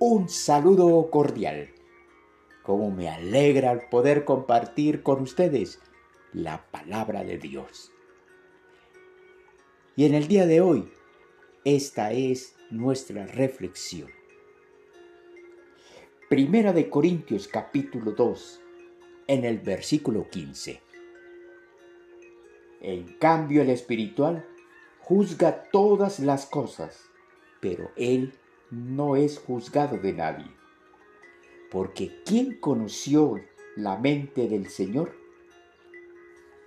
un saludo cordial. Cómo me alegra poder compartir con ustedes la palabra de Dios. Y en el día de hoy, esta es nuestra reflexión. Primera de Corintios capítulo 2, en el versículo 15. En cambio el espiritual juzga todas las cosas, pero él no es juzgado de nadie. Porque ¿quién conoció la mente del Señor?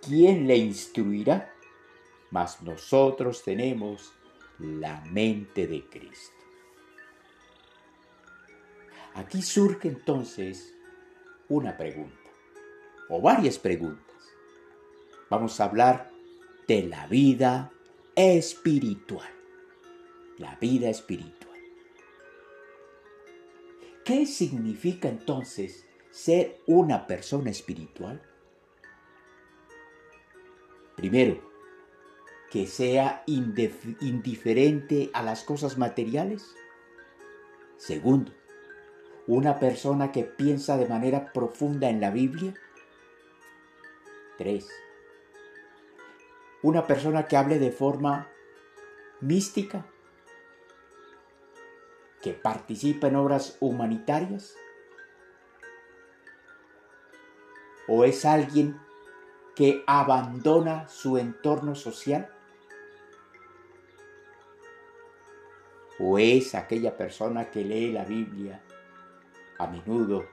¿Quién le instruirá? Mas nosotros tenemos la mente de Cristo. Aquí surge entonces una pregunta, o varias preguntas. Vamos a hablar de la vida espiritual. La vida espiritual. ¿Qué significa entonces ser una persona espiritual? Primero, que sea indiferente a las cosas materiales. Segundo, una persona que piensa de manera profunda en la Biblia. Tres, una persona que hable de forma mística, que participa en obras humanitarias, o es alguien que abandona su entorno social, o es aquella persona que lee la Biblia a menudo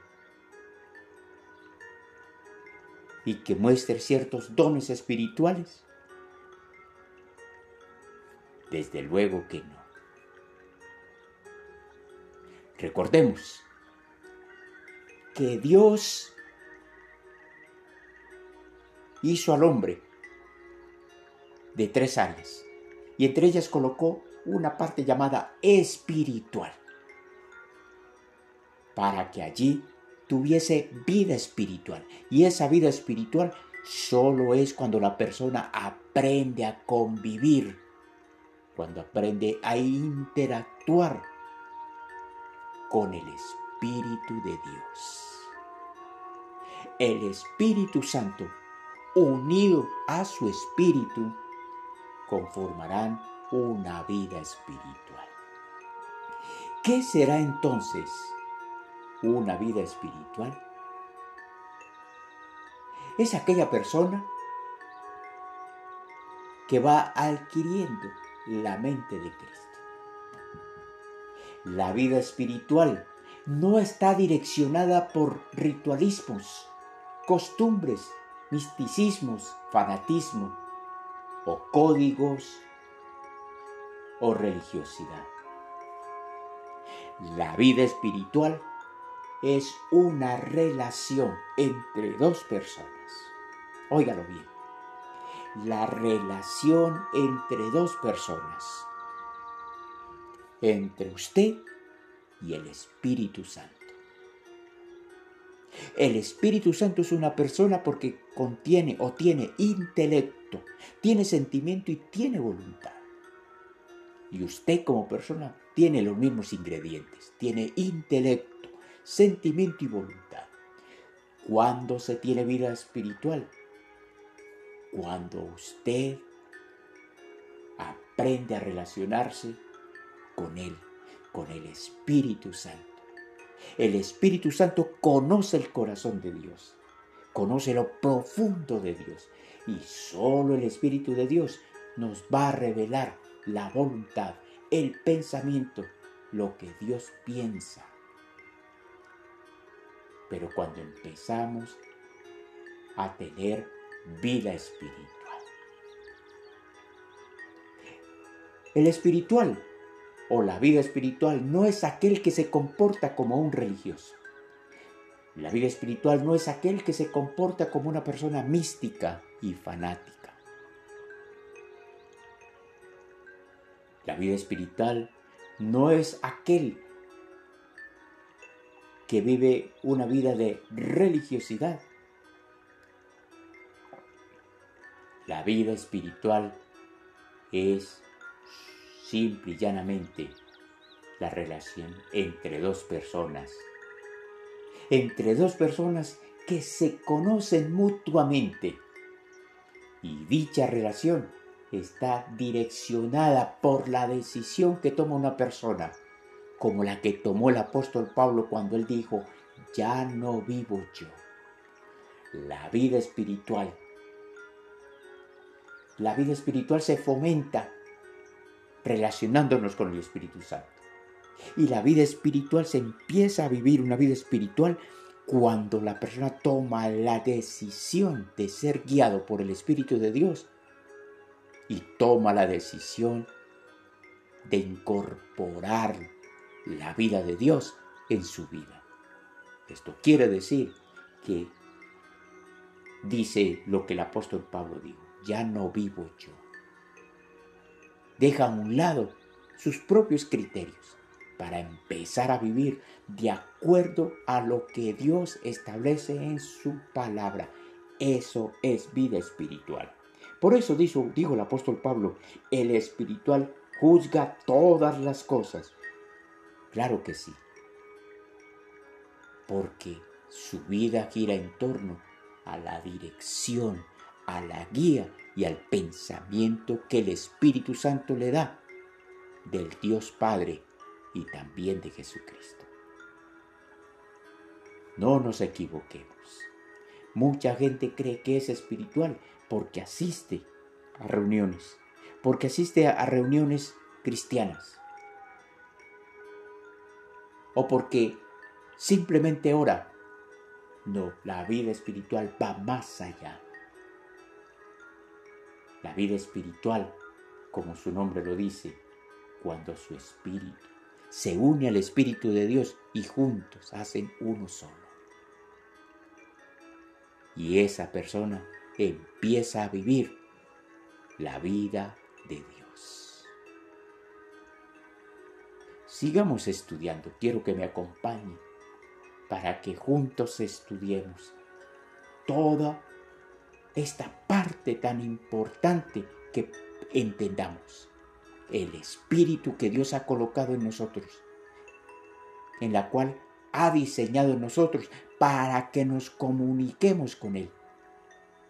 y que muestre ciertos dones espirituales. Desde luego que no. Recordemos que Dios hizo al hombre de tres áreas y entre ellas colocó una parte llamada espiritual para que allí tuviese vida espiritual. Y esa vida espiritual solo es cuando la persona aprende a convivir cuando aprende a interactuar con el Espíritu de Dios. El Espíritu Santo, unido a su Espíritu, conformarán una vida espiritual. ¿Qué será entonces una vida espiritual? Es aquella persona que va adquiriendo la mente de Cristo. La vida espiritual no está direccionada por ritualismos, costumbres, misticismos, fanatismo o códigos o religiosidad. La vida espiritual es una relación entre dos personas. Óigalo bien la relación entre dos personas, entre usted y el Espíritu Santo. El Espíritu Santo es una persona porque contiene o tiene intelecto, tiene sentimiento y tiene voluntad. Y usted como persona tiene los mismos ingredientes, tiene intelecto, sentimiento y voluntad. ¿Cuándo se tiene vida espiritual? cuando usted aprende a relacionarse con Él, con el Espíritu Santo. El Espíritu Santo conoce el corazón de Dios, conoce lo profundo de Dios y solo el Espíritu de Dios nos va a revelar la voluntad, el pensamiento, lo que Dios piensa. Pero cuando empezamos a tener vida espiritual. El espiritual o la vida espiritual no es aquel que se comporta como un religioso. La vida espiritual no es aquel que se comporta como una persona mística y fanática. La vida espiritual no es aquel que vive una vida de religiosidad, La vida espiritual es simple y llanamente la relación entre dos personas. Entre dos personas que se conocen mutuamente. Y dicha relación está direccionada por la decisión que toma una persona, como la que tomó el apóstol Pablo cuando él dijo, ya no vivo yo. La vida espiritual. La vida espiritual se fomenta relacionándonos con el Espíritu Santo. Y la vida espiritual se empieza a vivir una vida espiritual cuando la persona toma la decisión de ser guiado por el Espíritu de Dios y toma la decisión de incorporar la vida de Dios en su vida. Esto quiere decir que dice lo que el apóstol Pablo dijo, ya no vivo yo. Deja a un lado sus propios criterios para empezar a vivir de acuerdo a lo que Dios establece en su palabra. Eso es vida espiritual. Por eso dijo, dijo el apóstol Pablo, el espiritual juzga todas las cosas. Claro que sí. Porque su vida gira en torno a la dirección, a la guía y al pensamiento que el Espíritu Santo le da del Dios Padre y también de Jesucristo. No nos equivoquemos. Mucha gente cree que es espiritual porque asiste a reuniones, porque asiste a reuniones cristianas, o porque simplemente ora. No, la vida espiritual va más allá. La vida espiritual, como su nombre lo dice, cuando su espíritu se une al Espíritu de Dios y juntos hacen uno solo. Y esa persona empieza a vivir la vida de Dios. Sigamos estudiando, quiero que me acompañe para que juntos estudiemos toda esta parte tan importante que entendamos el espíritu que Dios ha colocado en nosotros, en la cual ha diseñado en nosotros para que nos comuniquemos con Él,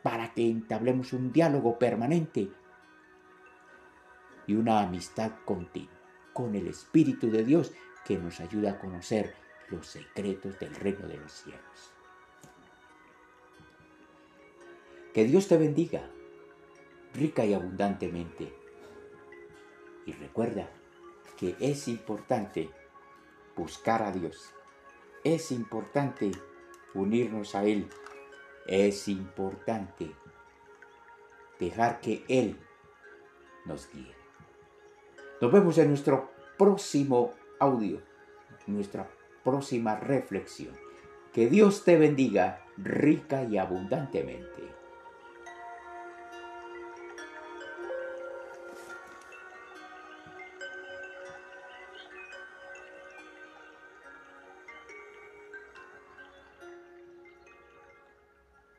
para que entablemos un diálogo permanente y una amistad continua con el Espíritu de Dios que nos ayuda a conocer los secretos del reino de los cielos. Que Dios te bendiga rica y abundantemente y recuerda que es importante buscar a Dios. Es importante unirnos a Él. Es importante dejar que Él nos guíe. Nos vemos en nuestro próximo audio, nuestra próxima reflexión. Que Dios te bendiga rica y abundantemente.